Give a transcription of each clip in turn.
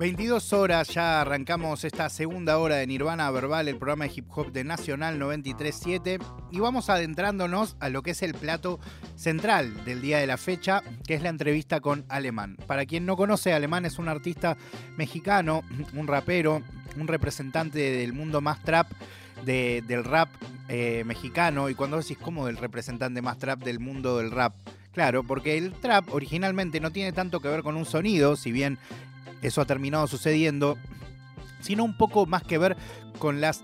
22 horas, ya arrancamos esta segunda hora de Nirvana Verbal, el programa de hip hop de Nacional 937, y vamos adentrándonos a lo que es el plato central del día de la fecha, que es la entrevista con Alemán. Para quien no conoce, Alemán es un artista mexicano, un rapero, un representante del mundo más trap del rap eh, mexicano, y cuando decís como del representante más trap del mundo del rap, Claro, porque el trap originalmente no tiene tanto que ver con un sonido, si bien eso ha terminado sucediendo, sino un poco más que ver con las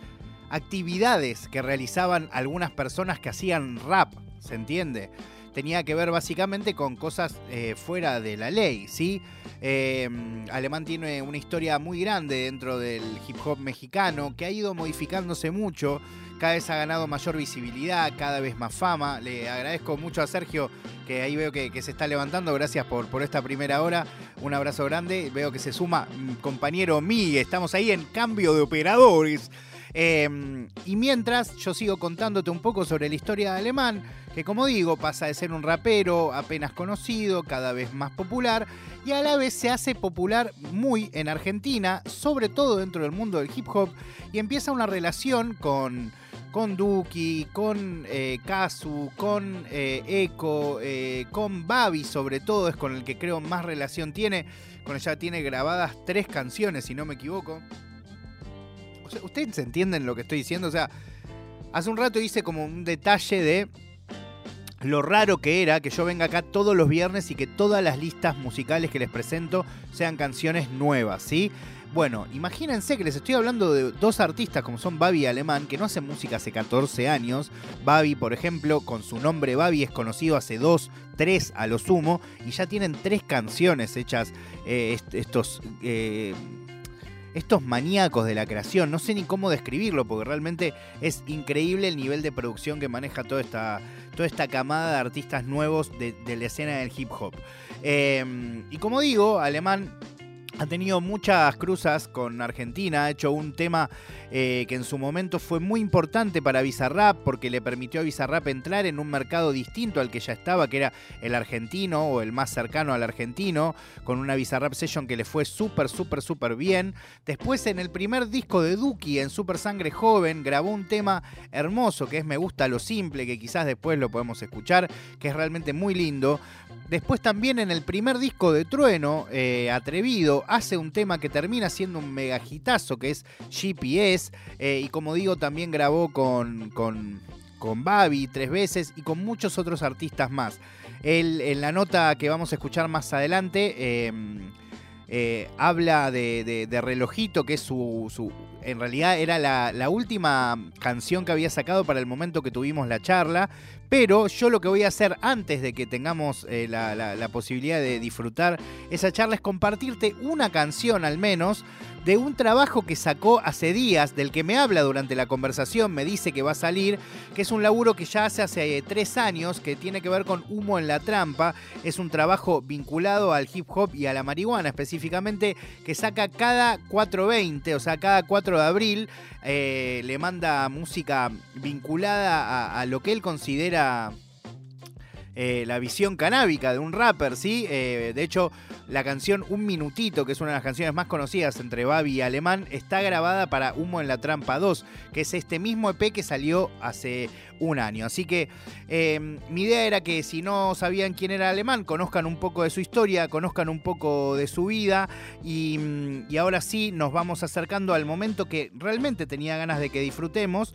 actividades que realizaban algunas personas que hacían rap, ¿se entiende? Tenía que ver básicamente con cosas eh, fuera de la ley, ¿sí? Eh, Alemán tiene una historia muy grande dentro del hip hop mexicano que ha ido modificándose mucho cada vez ha ganado mayor visibilidad, cada vez más fama. Le agradezco mucho a Sergio, que ahí veo que, se está levantando. Gracias por, por esta primera hora. Un abrazo grande. Veo que se suma compañero Miguel. Estamos ahí en cambio de operadores. Em, y mientras yo sigo contándote un poco sobre la historia de Alemán, que como digo pasa de ser un rapero apenas conocido, cada vez más popular, y a la vez se hace popular muy en Argentina, sobre todo dentro del mundo del hip hop, y empieza una relación con con Duki, con eh, Kazu, con eh, Echo, eh, con Babi sobre todo, es con el que creo más relación tiene. Con ella tiene grabadas tres canciones, si no me equivoco. ¿Ustedes entienden lo que estoy diciendo? O sea, hace un rato hice como un detalle de lo raro que era que yo venga acá todos los viernes y que todas las listas musicales que les presento sean canciones nuevas, ¿sí? Bueno, imagínense que les estoy hablando de dos artistas como son Babi y Alemán, que no hacen música hace 14 años. Babi, por ejemplo, con su nombre Babi es conocido hace 2, 3 a lo sumo, y ya tienen tres canciones hechas eh, estos... Eh, estos maníacos de la creación, no sé ni cómo describirlo, porque realmente es increíble el nivel de producción que maneja toda esta, toda esta camada de artistas nuevos de, la escena del hip hop. Eh, y como digo, Alemán ha tenido muchas cruzas con Argentina, ha hecho un tema eh, que en su momento fue muy importante para Bizarrap porque le permitió a Bizarrap entrar en un mercado distinto al que ya estaba, que era el argentino o el más cercano al argentino, con una Bizarrap Session que le fue súper, súper, súper bien. Después en el primer disco de Duki, en Super Sangre Joven, grabó un tema hermoso que es Me gusta lo simple, que quizás después lo podemos escuchar, que es realmente muy lindo. Después también en el primer disco de Trueno, eh, Atrevido, hace un tema que termina siendo un megajitazo, que es GPS. Eh, y como digo, también grabó con, con, con Babi tres veces y con muchos otros artistas más. Él, en la nota que vamos a escuchar más adelante, em, eh, habla de, Relojito, que su, su en realidad era la, la, última canción que había sacado para el momento que tuvimos la charla, pero yo lo que voy a hacer antes de que tengamos eh, la, posibilidad de disfrutar esa charla es compartirte una canción al menos de un trabajo que sacó hace días, del que me habla durante la conversación, me dice que va a salir, que es un laburo que ya hace hace tres años, que tiene que ver con humo en la trampa. Es un trabajo vinculado al hip hop y a la marihuana específicamente, que saca cada 4.20, o sea, cada 4 de abril, eh, le manda música vinculada a lo que él considera eh, la visión canábica de un rapper, ¿sí? Eh, de hecho, la canción Un Minutito, que es una de las canciones más conocidas entre Babi y Alemán, está grabada para Humo en la Trampa 2, que es este mismo EP que salió hace un año. Así que em, mi idea era que si no sabían quién era Alemán, conozcan un poco de su historia, conozcan un poco de su vida y, mm, y ahora sí nos vamos acercando al momento que realmente tenía ganas de que disfrutemos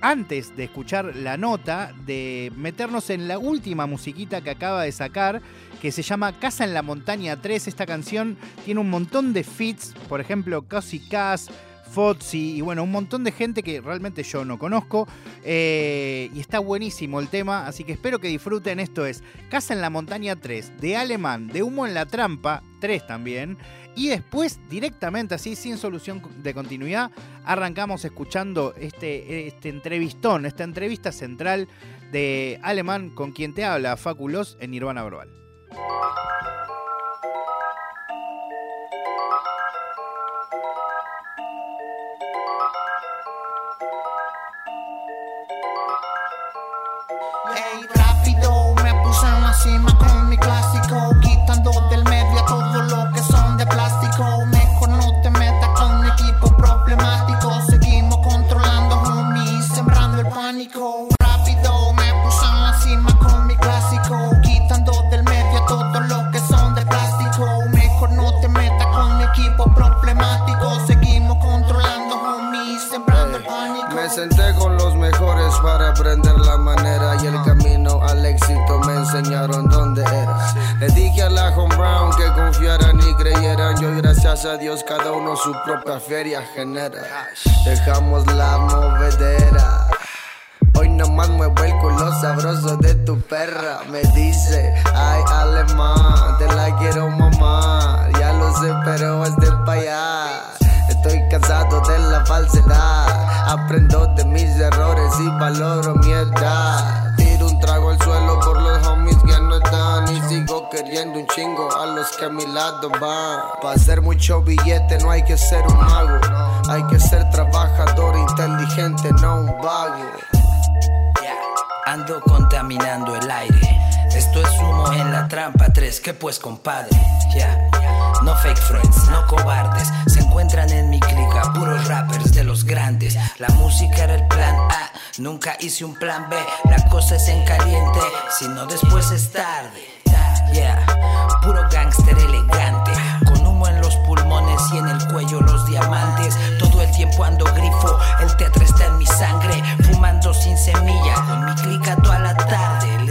antes de escuchar la nota, de meternos en la última musiquita que acaba de sacar, que se llama Casa en la Montaña 3. Esta canción tiene un montón de fits, por ejemplo, Casi Cass, Fozzi y bueno, un montón de gente que realmente yo no conozco. Eh, y está buenísimo el tema, así que espero que disfruten. Esto es Casa en la Montaña 3, de Alemán, de Humo en la Trampa 3 también. Y después, directamente así, sin solución de continuidad, arrancamos escuchando este, este entrevistón, esta entrevista central de Alemán con quien te habla, Faculos, en Nirvana Verbal. Gracias a Dios cada uno su propia feria genera. Dejamos la movedera. Hoy nomás muevo el culo sabroso de tu perra. Me dice, ay alemán, te la quiero mamá. Ya lo sé, pero es de pa' allá. Estoy cansado de la falsedad. Aprendo de mis errores y valoro mi edad. Queriendo un chingo a los que a mi lado van. Para hacer mucho billete no hay que ser un mago. Hay que ser trabajador inteligente, no un vago. Ando contaminando el aire. Esto es humo en la trampa 3, que pues compadre. Ya, no fake friends, no cobardes. Se encuentran en mi clica, puros rappers de los grandes. La música era el plan A, nunca hice un plan B. La cosa es en caliente, si no después es tarde. Yeah, puro gangster elegante. Con humo en los pulmones y en el cuello los diamantes. Todo el tiempo ando grifo, el teatro está en mi sangre. Fumando sin semilla, con mi clica toda la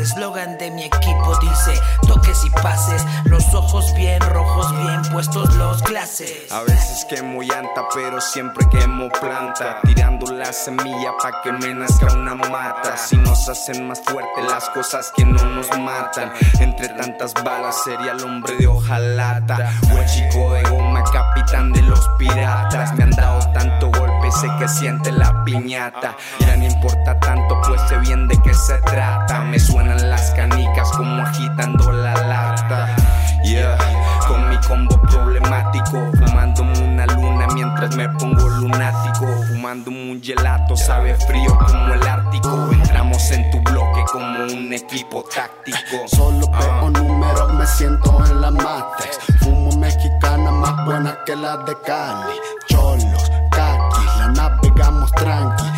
eslogan de mi equipo dice: toques y pases. Los ojos bien rojos, bien puestos los clases. A veces quemo llanta, pero siempre quemo planta. Tirando la semilla pa' que me nazca una mata. Si nos hacen más fuerte las cosas que no nos matan. Entre tantas balas sería el hombre de hojalata. O el chico de goma, capitán de los piratas. Me han dado tanto golpe, sé que siente la piñata. Ya no importa tanto, pues sé bien de qué se trata. Me las canicas como agitando la lata. Yeah, con mi combo problemático, fumándome una luna mientras me pongo lunático, fumándome un gelato, sabe frío como el Ártico. Entramos en tu bloque como un equipo táctico. Solo veo números, me siento en la Matrix. Fumo mexicana más buena que la de Cali. Cholos, kakis, la navegamos tranqui.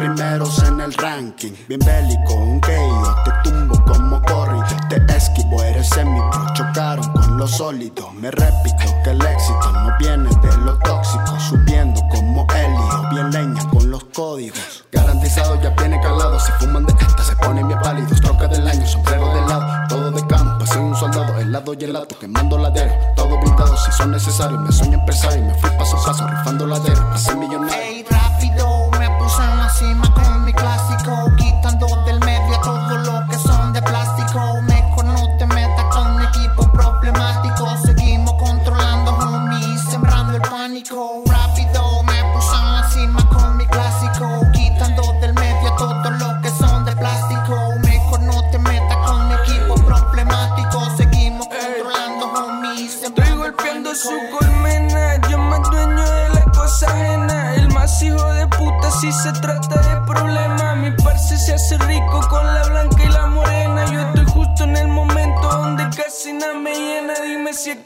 Primeros en el ranking. Bien bélico, un yo te tumbo como corrido. Te esquivo, eres semi-pro. Chocaron con lo sólido. Me repito que el éxito no viene de lo tóxico. Subiendo como helio, bien leña con los códigos. Garantizado ya viene calado. Si fuman de esta, se ponen bien pálidos. Troca del año, sombrero de lado. Todo de campo, soy un soldado. Helado y helado, quemando ladero. Todo pintado si son necesarios. Me soy empresario, me fui paso a paso, rifando ladero. Pasé millonario.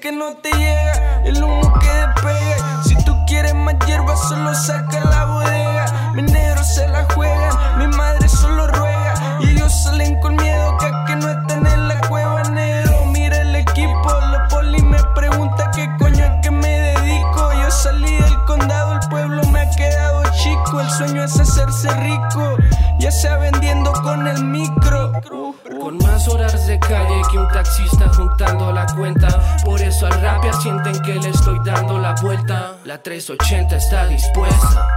Que no te llega el humo que despega. Si tú quieres más hierba, solo saca la La 380 está dispuesta.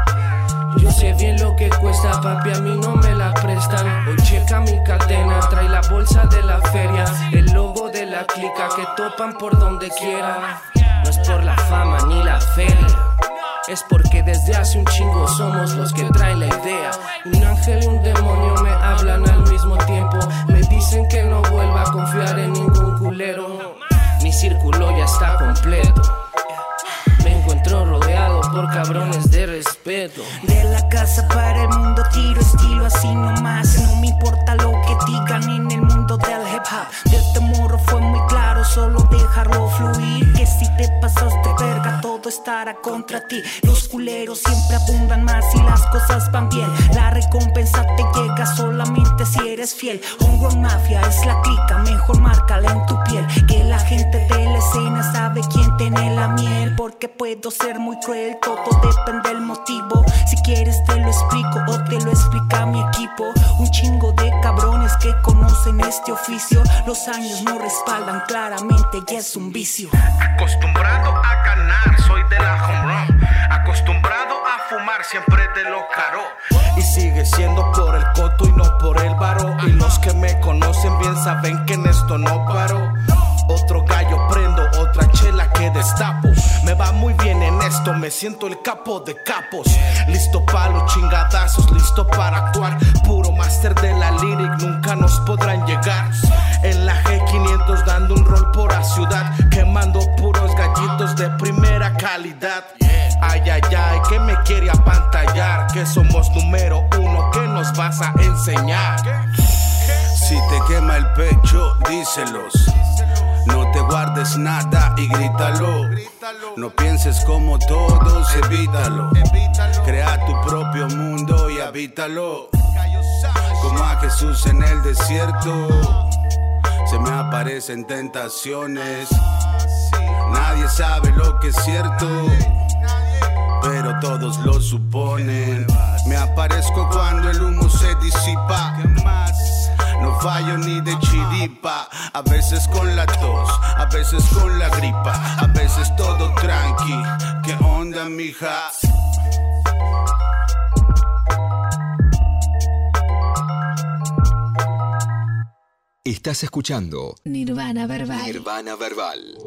Yo sé bien lo que cuesta, papi, a mí no me la prestan. Hoy checa mi cadena, trae la bolsa de la feria. El logo de la clica que topan por donde quiera. No es por la fama ni la feria. Es porque desde hace un chingo somos los que traen la idea. Un ángel y un demonio me hablan al mismo tiempo. Me dicen que no vuelva a confiar en ningún culero. Mi círculo ya está completo por cabrones de respeto. De la casa para el mundo tiro estilo así nomás. No me importa lo que digan en el mundo del hip hop. Desde morro fue muy claro solo dejarlo fluir. Que si te pasaste verga, todo estará contra ti. Los culeros siempre abundan más y las cosas van bien. La recompensa te llega solamente si eres fiel. Hongo Mafia es la clica, mejor márcala en tu piel. Que la gente de la escena sabe quién tiene la miel. Porque puedo ser muy cruel, todo depende del motivo. Si quieres te lo explico o te lo explica mi equipo. Un chingo de cabrones que conocen este oficio. Los años no respaldan clara claramente y es un vicio. Acostumbrado a ganar, soy de la home run. Acostumbrado a fumar, siempre de lo caro. Y sigue siendo por el coto y no por el varo. Y los que me conocen bien saben que en esto no paro. Me siento el capo de capos. Listo para los chingadazos, listo para actuar. Puro máster de la lyric, nunca nos podrán llegar. En la G500 dando un rol por la ciudad, quemando puros gallitos de primera calidad. Ay, ay, ay, que me quiere apantallar. Que somos número uno, que nos vas a enseñar. Si te quema el pecho, díselos. No te guardes nada y grítalo. No pienses como todos, evítalo. Crea tu propio mundo y habítalo. Como a Jesús en el desierto. Se me aparecen tentaciones. Nadie sabe lo que es cierto. Pero todos lo suponen. Me aparezco cuando el humo se disipa. No fallo ni a veces con la tos, a veces con la gripa, a veces todo tranqui. ¿Qué onda, mija? Estás escuchando Nirvana Verbal. Nirvana Verbal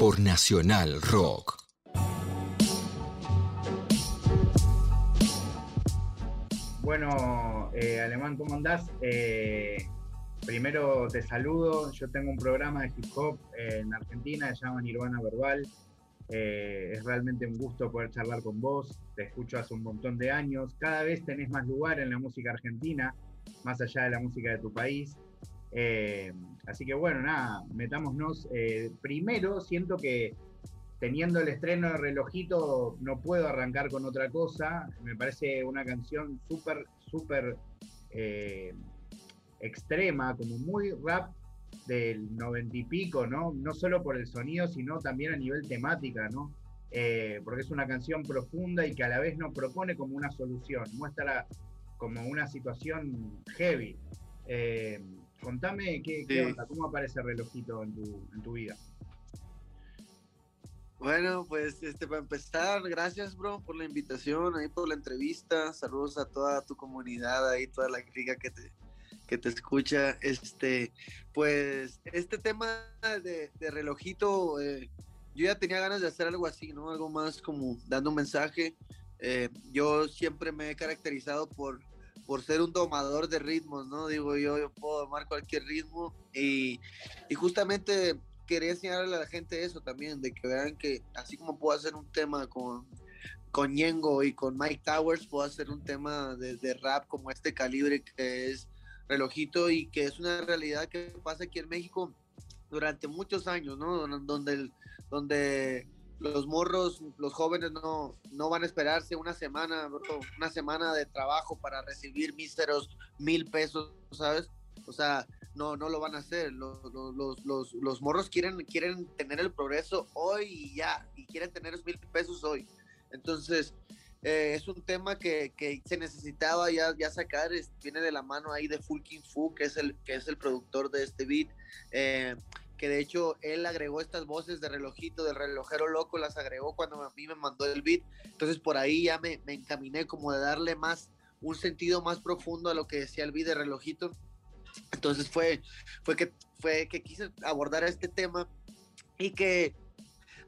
por Nacional Rock. Bueno, eh, Alemán, ¿cómo andás? Eh, primero te saludo. Yo tengo un programa de hip hop eh, en Argentina, se llama Nirvana Verbal. Eh, es realmente un gusto poder charlar con vos. Te escucho hace un montón de años. Cada vez tenés más lugar en la música argentina, más allá de la música de tu país. Eh, así que bueno, nada, metámonos. Primero, siento que teniendo el estreno de Relojito, no puedo arrancar con otra cosa. Me parece una canción súper, súper extrema, como muy rap del noventa y pico, ¿no? No solo por el sonido, sino también a nivel temática, ¿no? Eh, porque es una canción profunda y que a la vez nos propone como una solución, muestra como una situación heavy. Eh, contame qué, qué Sí. onda, cómo aparece relojito en tu, en tu vida. Bueno, pues este para empezar, gracias bro por la invitación, ahí por la entrevista, saludos a toda tu comunidad, ahí toda la crítica que te, que te escucha. Este, pues este tema de, relojito, eh, yo ya tenía ganas de hacer algo así, ¿no? Algo más como dando un mensaje. Eh, yo siempre me he caracterizado por, por ser un domador de ritmos, ¿no? Digo, yo, yo puedo domar cualquier ritmo y, y justamente quería enseñarle a la gente eso también, de que vean que así como puedo hacer un tema con, con Ñengo y con Mike Towers, puedo hacer un tema de rap como este calibre que es relojito y que es una realidad que pasa aquí en México durante muchos años, ¿no? Don- Donde, donde los morros, los jóvenes no, no van a esperarse una semana, una semana de trabajo para recibir míseros mil pesos, ¿sabes? O sea, no, no lo van a hacer. Los, los, los, los morros quieren, quieren tener el progreso hoy y ya, y quieren tener los mil pesos hoy. Entonces, eh, es un tema que, que se necesitaba ya, ya sacar, es- viene de la mano ahí de Fulkin Fu, que es el, que es el productor de este beat, eh, que de hecho él agregó estas voces de relojito, del relojero loco, las agregó cuando a mí me mandó el beat, entonces por ahí ya me, me encaminé como de darle más, un sentido más profundo a lo que decía el beat de relojito, entonces fue, fue, que, fue que quise abordar este tema y que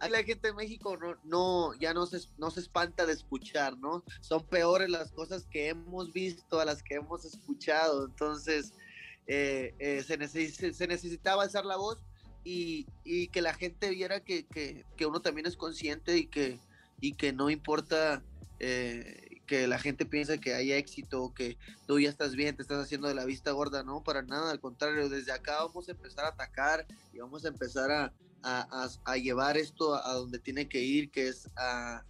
a la gente de México no, no ya no se, espanta de escuchar, ¿no? Son peores las cosas que hemos visto a las que hemos escuchado. Entonces, eh, eh, se, necesi- se necesitaba alzar la voz y, y que la gente viera que, que- que uno también es consciente y que, y que no importa eh, que la gente piense que hay éxito, que tú ya estás bien, te estás haciendo de la vista gorda, no, para nada, al contrario, desde acá vamos a empezar a atacar y vamos a empezar a, a, a- a llevar esto a, a donde tiene que ir, que es a,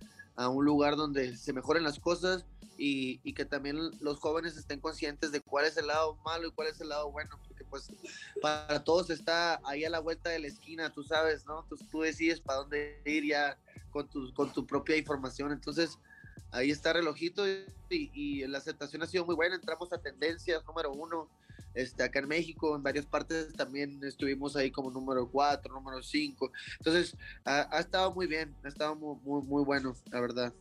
un lugar donde se mejoren las cosas y, y que también los jóvenes estén conscientes de cuál es el lado malo y cuál es el lado bueno, porque pues para todos está ahí a la vuelta de la esquina, tú sabes, ¿no? Tú, tú decides para dónde ir ya con tu, con tu propia información, entonces ahí está relojito y, y la aceptación ha sido muy buena, entramos a tendencias número uno, este, acá en México, en varias partes también estuvimos ahí como número cuatro, número cinco, entonces ha, ha estado muy bien, ha estado muy, muy, muy bueno, la verdad.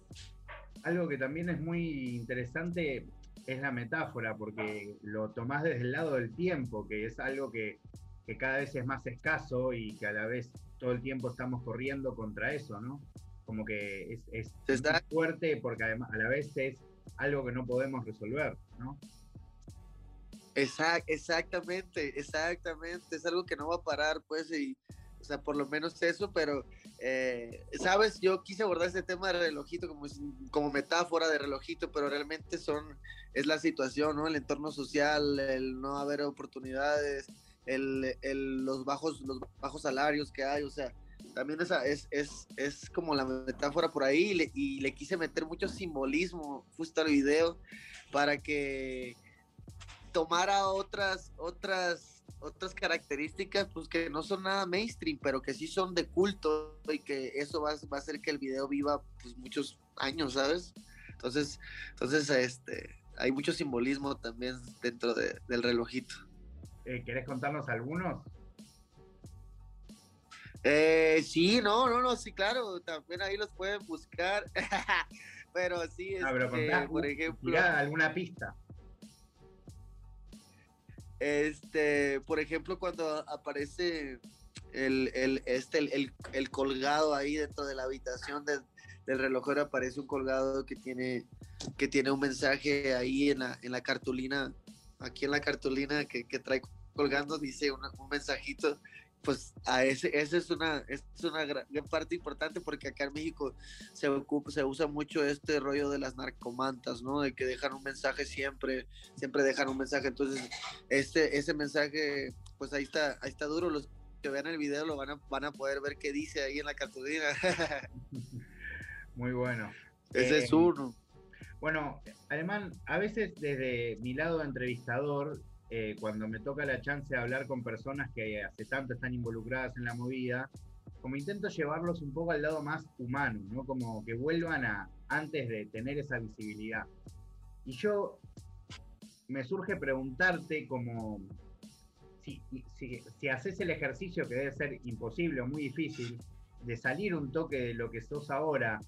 Algo que también es muy interesante es la metáfora, porque lo tomás desde el lado del tiempo, que es algo que, que cada vez es más escaso y que a la vez todo el tiempo estamos corriendo contra eso, ¿no? Como que es, es muy fuerte porque además a la vez es algo que no podemos resolver, ¿no? Exact, exactamente, exactamente. Es algo que no va a parar, pues, o sea, por lo menos eso, pero, eh, sabes, yo quise abordar este tema de relojito como, como metáfora de relojito, pero realmente son, es la situación, ¿no? El entorno social, el no haber oportunidades, el, los, bajos, los bajos salarios que hay, o sea, también esa es, es, es como la metáfora por ahí y le, y le quise meter mucho simbolismo justo al video para que tomara otras, otras, otras características, pues que no son nada mainstream, pero que sí son de culto y que eso va, va a hacer que el video viva pues muchos años, ¿sabes? Entonces, entonces este, hay mucho simbolismo también dentro de, del relojito. Eh, ¿Querés contarnos algunos? Eh, sí, no, no, no, sí, claro, también ahí los pueden buscar, pero sí, ah, pero este, contá, por ejemplo, tirá alguna pista. Este, por ejemplo, cuando aparece el, el, este, el, el, colgado ahí dentro de la habitación del, del relojero, aparece un colgado que tiene, que tiene un mensaje ahí en la, en la cartulina, aquí en la cartulina que, que trae colgando, dice un mensajito pues a ese, esa es una, es una gran, parte importante porque acá en México se, ocupa, se usa mucho este rollo de las narcomantas, ¿no? De que dejan un mensaje siempre, siempre dejan un mensaje. Entonces, este, ese mensaje, pues ahí está, ahí está duro. Los que vean el video lo van a, van a poder ver qué dice ahí en la cartulina. Muy bueno. Ese eh, es uno. Bueno, Alemán, a veces desde mi lado de entrevistador eh, cuando me toca la chance de hablar con personas que hace tanto están involucradas en la movida, como intento llevarlos un poco al lado más humano, ¿no? Como que vuelvan a antes de tener esa visibilidad. Y yo me surge preguntarte como si, si, si haces el ejercicio que debe ser imposible o muy difícil de salir un toque de lo que sos ahora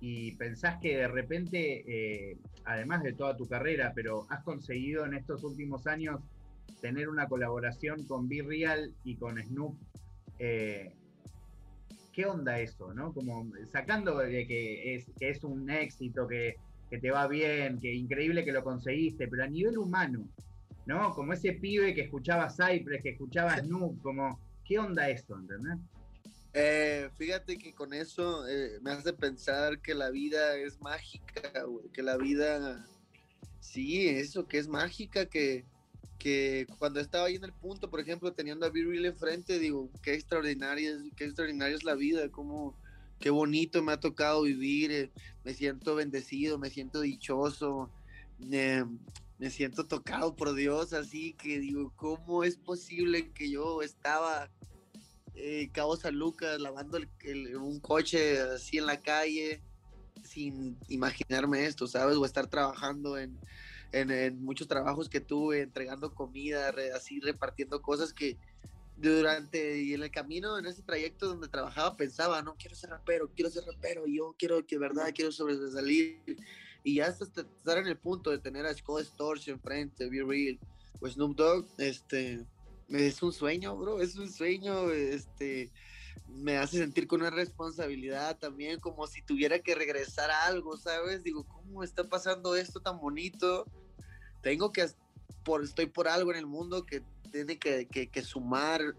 y pensás que de repente, eh, además de toda tu carrera, pero has conseguido en estos últimos años tener una colaboración con Be Real y con Snoop. Eh, ¿Qué onda eso, no? Como sacando de que es, que es un éxito, que, que te va bien, que increíble que lo conseguiste, pero a nivel humano, ¿no? Como ese pibe que escuchaba Cypress, que escuchaba Snoop, como, ¿qué onda eso, entendés? Eh, fíjate que con eso eh, me hace pensar que la vida es mágica, que la vida, sí, eso, que es mágica, que, que cuando estaba ahí en el punto, por ejemplo, teniendo a Real enfrente, digo, qué extraordinaria, es, qué extraordinaria es la vida, cómo, qué bonito me ha tocado vivir, eh, me siento bendecido, me siento dichoso, me siento tocado por Dios, así que digo, ¿cómo es posible que yo estaba eh, Cabo San Lucas lavando el, el, un coche así en la calle sin imaginarme esto, ¿sabes? O estar trabajando en, en, en muchos trabajos que tuve, entregando comida, re, así repartiendo cosas que durante y en el camino, en ese trayecto donde trabajaba, pensaba, no quiero ser rapero, quiero ser rapero, yo quiero que verdad quiero sobresalir. Y ya hasta estar en el punto de tener a Skull Storch enfrente, Be Real, o Snoop Dogg, este, es un sueño, bro, es un sueño, este, me hace sentir con una responsabilidad también, como si tuviera que regresar a algo, ¿sabes? Digo, ¿cómo está pasando esto tan bonito? Tengo que, por, estoy por algo en el mundo que tiene que, que, que sumar,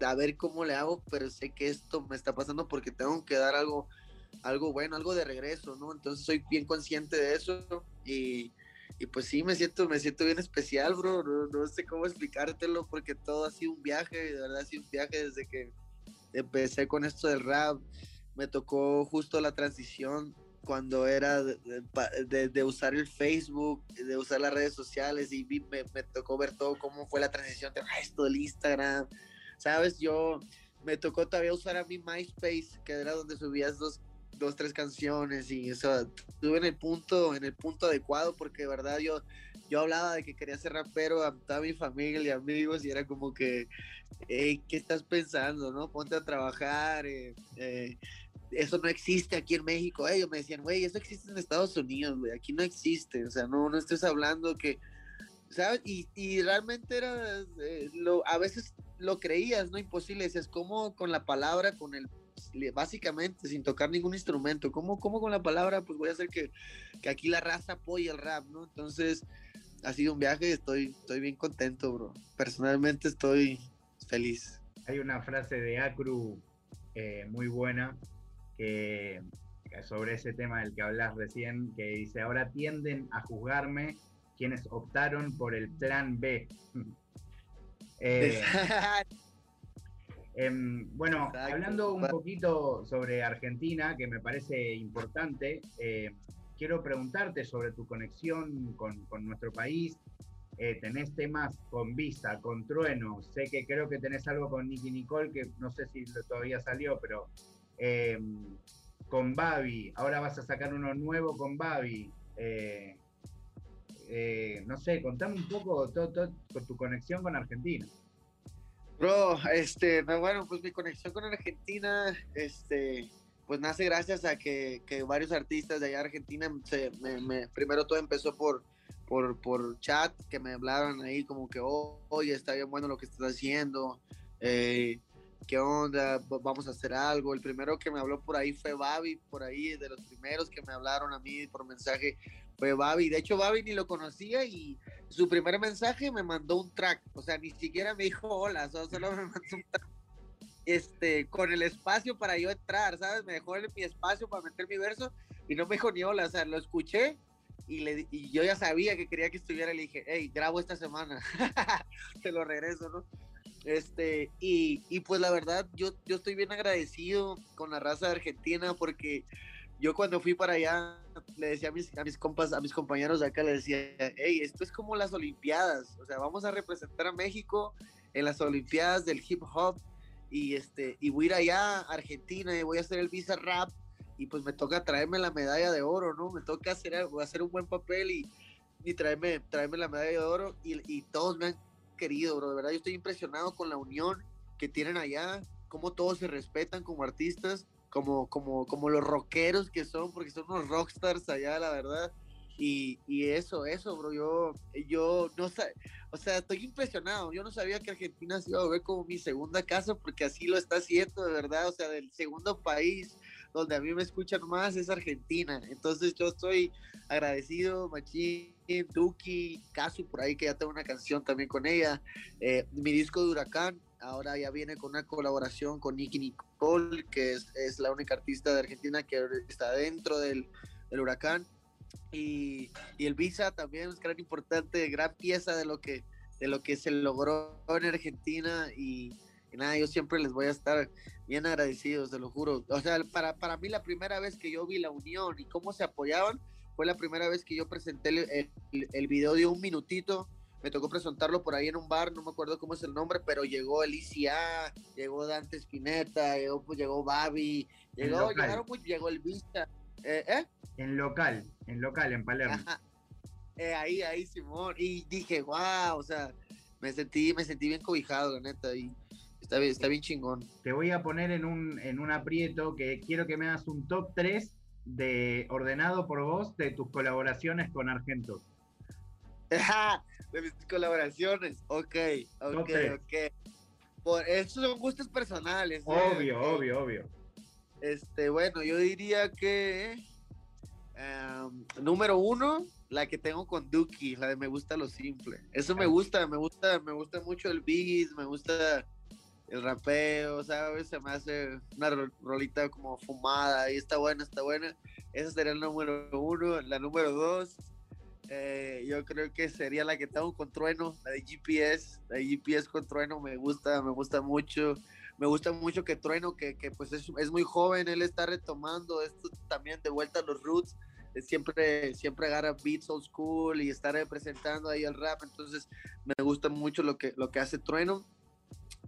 a ver cómo le hago, pero sé que esto me está pasando porque tengo que dar algo, algo bueno, algo de regreso, ¿no? Entonces soy bien consciente de eso y y pues sí, me siento, me siento bien especial, bro. No, no, sé cómo explicártelo porque todo ha sido un viaje, de verdad ha sido un viaje desde que, empecé con esto del rap, me tocó justo la transición cuando era de, usar el Facebook, de usar las redes sociales y me, tocó ver todo cómo fue la transición de ah, esto del Instagram, ¿sabes? Yo me tocó todavía usar a mi MySpace, que era donde subías dos, dos tres canciones y eso, estuve en el punto, en el punto adecuado porque de verdad yo, yo hablaba de que quería ser rapero a toda mi familia y amigos y era como que, "Ey, ¿qué estás pensando, no? Ponte a trabajar, eh, eh, eso no existe aquí en México. Ellos me decían, güey, eso existe en Estados Unidos, güey, aquí no existe, o sea, no, no estés hablando que, ¿sabes? Y, y realmente era, eh, lo, a veces lo creías, ¿no? Imposible, decías, ¿cómo con la palabra, con el, básicamente, sin tocar ningún instrumento, ¿cómo, cómo con la palabra, pues voy a hacer que, que aquí la raza apoye el rap, ¿no? Entonces, ha sido un viaje y estoy, estoy bien contento, bro. Personalmente estoy feliz. Hay una frase de Acru eh, muy buena que sobre ese tema del que hablas recién, que dice, ahora tienden a juzgarme quienes optaron por el plan B. Eh, em, bueno, Exacto. hablando un poquito sobre Argentina, que me parece importante, eh, quiero preguntarte sobre tu conexión con, con nuestro país. Eh, tenés temas con Visa, con Trueno, sé que creo que tenés algo con Nicky Nicole, que no sé si todavía salió, pero eh, con Babi, ahora vas a sacar uno nuevo con Babi. eh, eh, no sé, contame un poco todo, todo tu conexión con Argentina. Bro, este, no, bueno, pues mi conexión con Argentina, este, pues nace gracias a que, que varios artistas de allá de Argentina, se, me, me- primero todo empezó por, por, por chat, que me hablaron ahí como que, oh, oye, está bien bueno lo que estás haciendo, eh, ¿qué onda? Vamos a hacer algo. El primero que me habló por ahí fue Babi, por ahí, de los primeros que me hablaron a mí por mensaje fue Babi. De hecho, Babi ni lo conocía y su primer mensaje me mandó un track, o sea, ni siquiera me dijo hola, solo, me mandó un track. Este, con el espacio para yo entrar, ¿sabes? Me dejó en mi espacio para meter mi verso y no me dijo ni hola, o sea, lo escuché y, y yo ya sabía que quería que estuviera y le dije, hey, grabo esta semana, te lo regreso, ¿no? Este, y, y pues la verdad, yo, yo estoy bien agradecido con la raza de Argentina porque yo cuando fui para allá le decía a mis, a mis compas, a mis compañeros de acá, le decía, hey, esto es como las Olimpiadas, o sea, vamos a representar a México en las Olimpiadas del hip hop y este y voy a ir allá a Argentina y voy a hacer el Visa Rap y pues me toca traerme la medalla de oro, ¿no? Me toca hacer, hacer un buen papel y, y traerme, traerme la medalla de oro y, y todos me han querido, bro, de verdad yo estoy impresionado con la unión que tienen allá, cómo todos se respetan como artistas, como, como, como los rockeros que son, porque son unos rockstars allá, la verdad. Y, y eso, eso, bro, yo, yo no sé, o sea, estoy impresionado. Yo no sabía que Argentina se iba a ver como mi segunda casa, porque así lo está haciendo, de verdad. O sea, del segundo país donde a mí me escuchan más es Argentina. Entonces yo estoy agradecido, Machín, Duki, Casu, por ahí que ya tengo una canción también con ella. Eh, mi disco de Huracán, ahora ya viene con una colaboración con Nicky Nicole, que es, es la única artista de Argentina que está dentro del, del Huracán. Y, y el Visa también es gran importante, gran pieza de lo que, de lo que se logró en Argentina y, y nada, yo siempre les voy a estar bien agradecidos, te lo juro. O sea, para, para mí la primera vez que yo vi la unión y cómo se apoyaban fue la primera vez que yo presenté el, el, el video de un minutito. Me tocó presentarlo por ahí en un bar, no me acuerdo cómo es el nombre, pero llegó Alicia, llegó Dante Spinetta, llegó, pues, llegó Babi, llegó, llegaron, pues, llegó el Vista. Eh, ¿eh? En local, en local, en Palermo. Eh, ahí, ahí, Simón. Y dije, wow, o sea, me sentí, me sentí bien cobijado, la neta. Y está bien, está bien chingón. Te voy a poner en un, en un aprieto que quiero que me hagas un top 3 de, ordenado por vos de tus colaboraciones con Argento. de mis colaboraciones. Ok, ok, ok. Por, esos son gustos personales. Obvio, obvio, obvio. Este, bueno, yo diría que em, número uno, la que tengo con Duki, la de me gusta lo simple. Eso me gusta, me gusta, me gusta mucho el beat, me gusta el rapeo, ¿sabes? Se me hace una ro- rolita como fumada y está buena, está buena. Esa sería el número uno. La número dos, eh, yo creo que sería la que tengo con Trueno, la de GPS, la de GPS con Trueno me gusta, me gusta mucho. Me gusta mucho que Trueno, que, que pues es, es, muy joven, él está retomando esto también de vuelta a los roots, siempre, siempre agarra beats old school y está representando ahí el rap, entonces me gusta mucho lo que, lo que hace Trueno.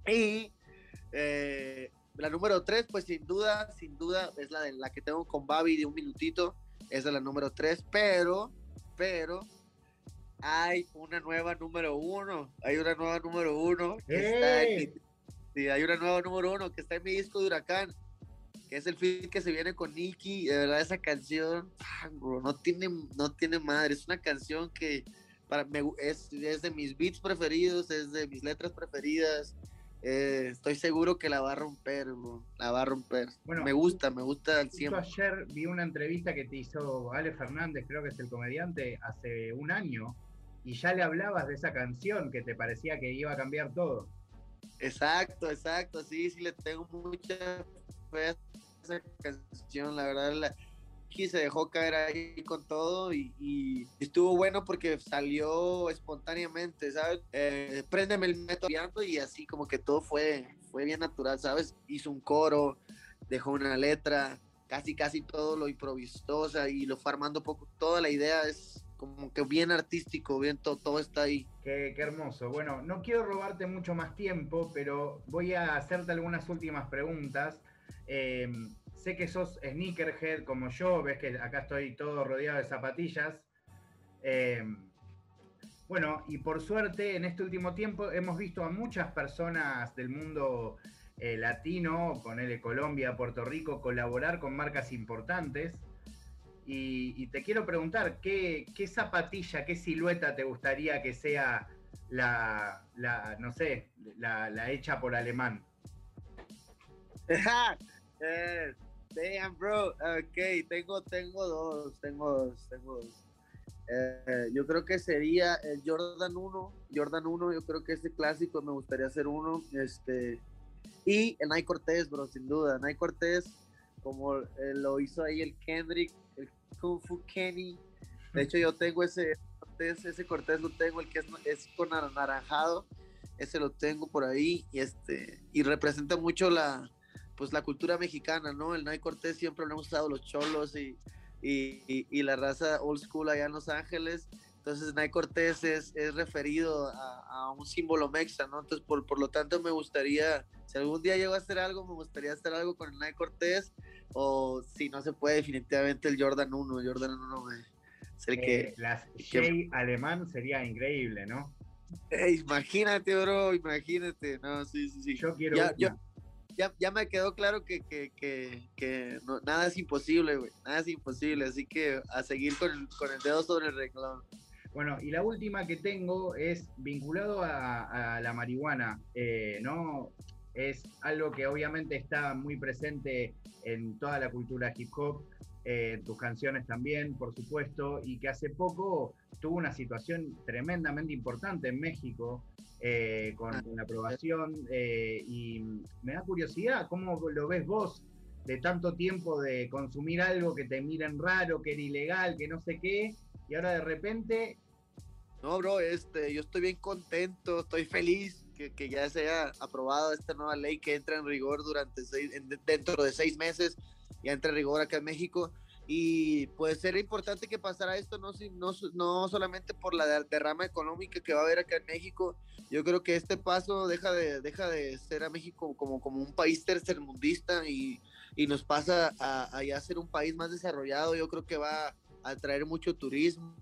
Y eh, la número tres, pues sin duda, sin duda, es la, de, la que tengo con Babi de un minutito, esa es la número tres, pero, pero, hay una nueva número uno, hay una nueva número uno que está aquí Sí, hay una nueva número uno que está en mi disco de Huracán, que es el feed que se viene con Nicky. De verdad, esa canción, no tiene, no tiene madre. Es una canción que para, me, es, es, de mis beats preferidos, es de mis letras preferidas. Eh, estoy seguro que la va a romper, bro. la va a romper. Bueno, me gusta, me gusta al 100. Ayer vi una entrevista que te hizo Ale Fernández, creo que es el comediante, hace un año, y ya le hablabas de esa canción que te parecía que iba a cambiar todo. Exacto, exacto, sí, sí le tengo mucha fe a esa canción, la verdad, la, se dejó caer ahí con todo y, estuvo bueno porque salió espontáneamente, ¿sabes? Eh, préndeme el método y así como que todo fue, fue bien natural, ¿sabes? Hizo un coro, dejó una letra, casi casi todo lo improvisó, o sea, y lo fue armando poco, toda la idea es como que bien artístico, bien todo, todo está ahí. Qué, qué, hermoso. Bueno, no quiero robarte mucho más tiempo, pero voy a hacerte algunas últimas preguntas. Em, sé que sos sneakerhead como yo, ves que acá estoy todo rodeado de zapatillas. Em, bueno, y por suerte en este último tiempo hemos visto a muchas personas del mundo eh, latino, ponele Colombia, Puerto Rico, colaborar con marcas importantes. Y, te quiero preguntar, ¿qué, zapatilla, qué silueta te gustaría que sea la, no sé, la, hecha por alemán? eh, damn, bro. Ok, tengo, tengo dos, tengo dos, tengo dos. Eh, yo creo que sería el Jordan 1, Jordan 1, yo creo que ese clásico me gustaría hacer uno, este, y el Nike Cortés, bro, sin duda, Nike Cortés, como eh, lo hizo ahí el Kendrick, el Kung Fu Kenny. De hecho, yo tengo ese Cortés, ese Cortés lo tengo, el que es, con anaranjado, ese lo tengo por ahí y este y representa mucho la pues la cultura mexicana, ¿no? El Nike Cortés siempre lo hemos usado los cholos y, y, la raza old school allá en Los Ángeles. Entonces Nike Cortés es, es referido a, a, un símbolo mexa, ¿no? Entonces por, por lo tanto me gustaría, si algún día llego a hacer algo, me gustaría hacer algo con el Nike Cortés o si no se puede, definitivamente el Jordan 1. Jordan 1 es el que. Eh, las Shea alemán sería increíble, ¿no? Eh, imagínate, bro, imagínate. No, sí, sí, sí. Yo quiero. Ya, ya, ya, me quedó claro que, que, que, nada es imposible, güey. Nada es imposible. Así que a seguir con con el dedo sobre el renglón. Bueno, y la última que tengo es vinculado a, a la marihuana, eh, ¿no? es algo que obviamente está muy presente en toda la cultura hip hop, eh, tus canciones también, por supuesto, y que hace poco tuvo una situación tremendamente importante en México eh, con, ah, la aprobación, eh, y me da curiosidad, ¿cómo lo ves vos de tanto tiempo de consumir algo que te miren raro, que era ilegal, que no sé qué, y ahora de repente... No, bro, este, yo estoy bien contento, estoy feliz que, ya se haya aprobado esta nueva ley que entra en rigor durante seis, dentro de seis meses, ya entra en rigor acá en México. Y puede ser importante que pasara esto, no, no, no solamente por la derrama económica que va a haber acá en México. Yo creo que este paso deja de, deja de ser a México como, como un país tercermundista y, y nos pasa a, a ya ser un país más desarrollado. Yo creo que va a atraer mucho turismo.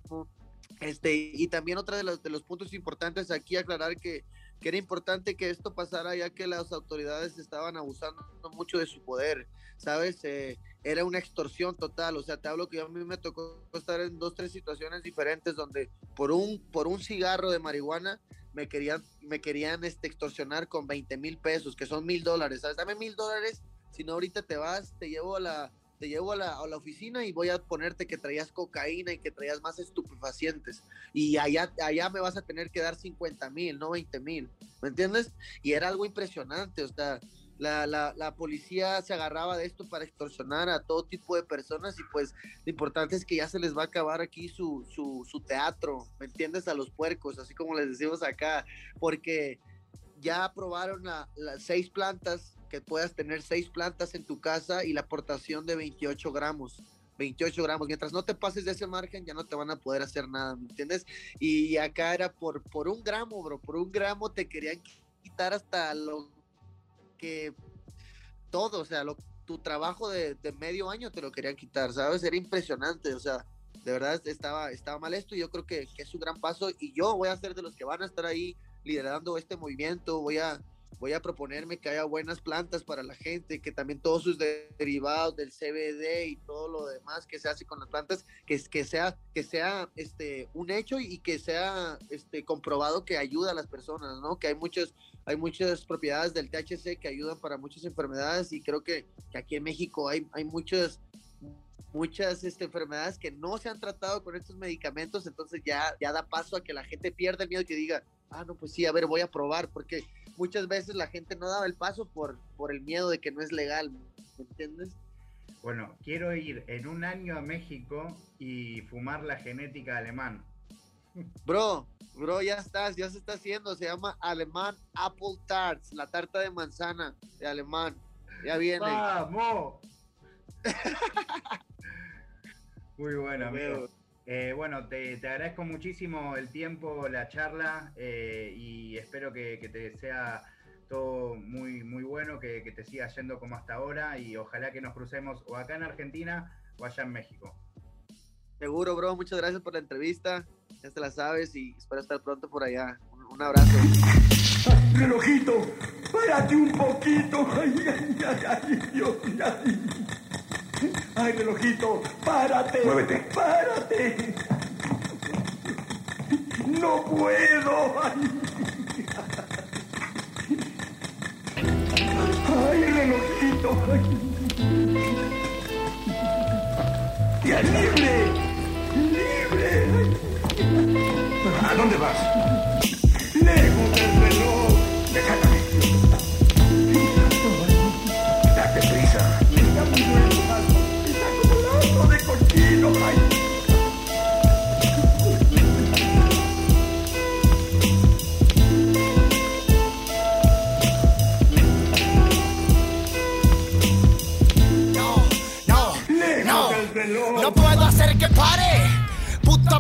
Este, y también otra de los, de los puntos importantes aquí aclarar que que era importante que esto pasara ya que las autoridades estaban abusando mucho de su poder, ¿sabes? Eh, era una extorsión total, o sea, te hablo que a mí me tocó estar en dos, tres situaciones diferentes donde por un, por un cigarro de marihuana me querían, me querían este, extorsionar con 20 mil pesos, que son mil dólares, ¿sabes? Dame mil dólares, si no ahorita te vas, te llevo a la, te llevo a la, a la, oficina y voy a ponerte que traías cocaína y que traías más estupefacientes. Y allá, allá me vas a tener que dar 50 mil, no 20 mil. ¿Me entiendes? Y era algo impresionante. O sea, la, la, la, policía se agarraba de esto para extorsionar a todo tipo de personas y pues lo importante es que ya se les va a acabar aquí su, su, su teatro, ¿me entiendes? A los puercos, así como les decimos acá, porque ya aprobaron las seis plantas, que puedas tener seis plantas en tu casa y la aportación de 28 gramos. 28 gramos. Mientras no te pases de ese margen, ya no te van a poder hacer nada, ¿me entiendes? Y acá era por, por un gramo, bro, por un gramo te querían quitar hasta lo que todo, o sea, tu trabajo de, medio año te lo querían quitar, ¿sabes? Era impresionante, o sea, de verdad estaba, estaba mal esto y yo creo que, que es un gran paso y yo voy a ser de los que van a estar ahí liderando este movimiento, voy a, voy a proponerme que haya buenas plantas para la gente, que también todos sus derivados del CBD y todo lo demás que se hace con las plantas, que, que sea, que sea este, un hecho y que sea este, comprobado que ayuda a las personas, ¿no? Que hay muchos, hay muchas propiedades del THC que ayudan para muchas enfermedades y creo que, que aquí en México hay, hay muchas muchas este, enfermedades que no se han tratado con estos medicamentos, entonces ya, ya da paso a que la gente pierda el miedo y que diga, ah, no, pues sí, a ver, voy a probar, porque muchas veces la gente no daba el paso por, por el miedo de que no es legal, ¿me entiendes? Bueno, quiero ir en un año a México y fumar la genética alemán. Bro, bro, ya estás, ya se está haciendo, se llama alemán Apple Tarts, la tarta de manzana de alemán. Ya viene. ¡Vamos! Muy bueno, amigo. Eh, bueno, te, agradezco muchísimo el tiempo, la charla eh, y espero que, te sea todo muy, muy bueno, que, te siga yendo como hasta ahora y ojalá que nos crucemos o acá en Argentina o allá en México. Seguro, bro. Muchas gracias por la entrevista. Ya te la sabes y espero estar pronto por allá. Un, abrazo. relojito, párate un poquito. Ay, ay, ay, Dios, ay. Ay, relojito, párate. Muévete. Párate. No puedo. Ay, relojito. Ya. Libre. ¿A dónde vas?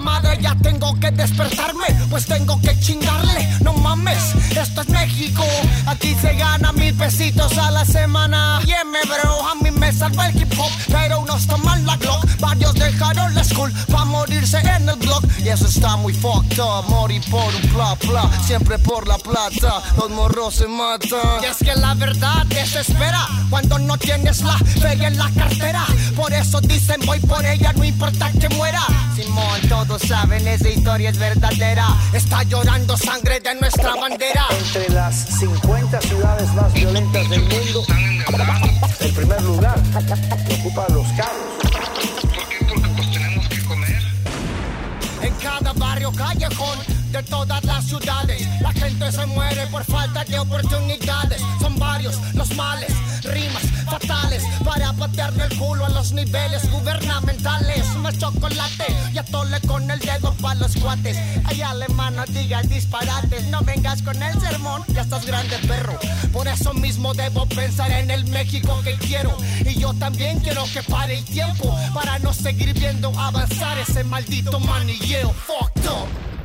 Madre, ya tengo que despertarme, pues tengo que chingarle. No mames, esto es México. Aquí se gana mil pesitos a la semana. Y me bro, a mí me salva el hip hop, pero unos toman la Glock. Varios dejaron la school pa' morirse en el blog. Y eso está muy fucked up. Morir por un bla, siempre por la plata. Los morros se matan. Y es que la verdad desespera cuando no tienes la fe en la cartera. Por eso dicen voy por ella, no importa que muera. Simón todos saben, esa historia es verdadera. Está llorando sangre de nuestra bandera. Entre las 50 ciudades más violentas del mundo, el primer lugar ocupa los carros. ¿Por qué? Porque pues tenemos que comer. En cada barrio, callejón de todas las ciudades. La gente se muere por falta de oportunidades. Son varios los males, rimas fatales para patearle el culo a los niveles gubernamentales. Más chocolate y atole con el dedo para los cuates. Ay, alemán, no digas disparates. No vengas con el sermón, ya estás grande, perro. Por eso mismo debo pensar en el México que quiero. Y yo también quiero que pare el tiempo para no seguir viendo avanzar ese maldito manilleo. Fucked up.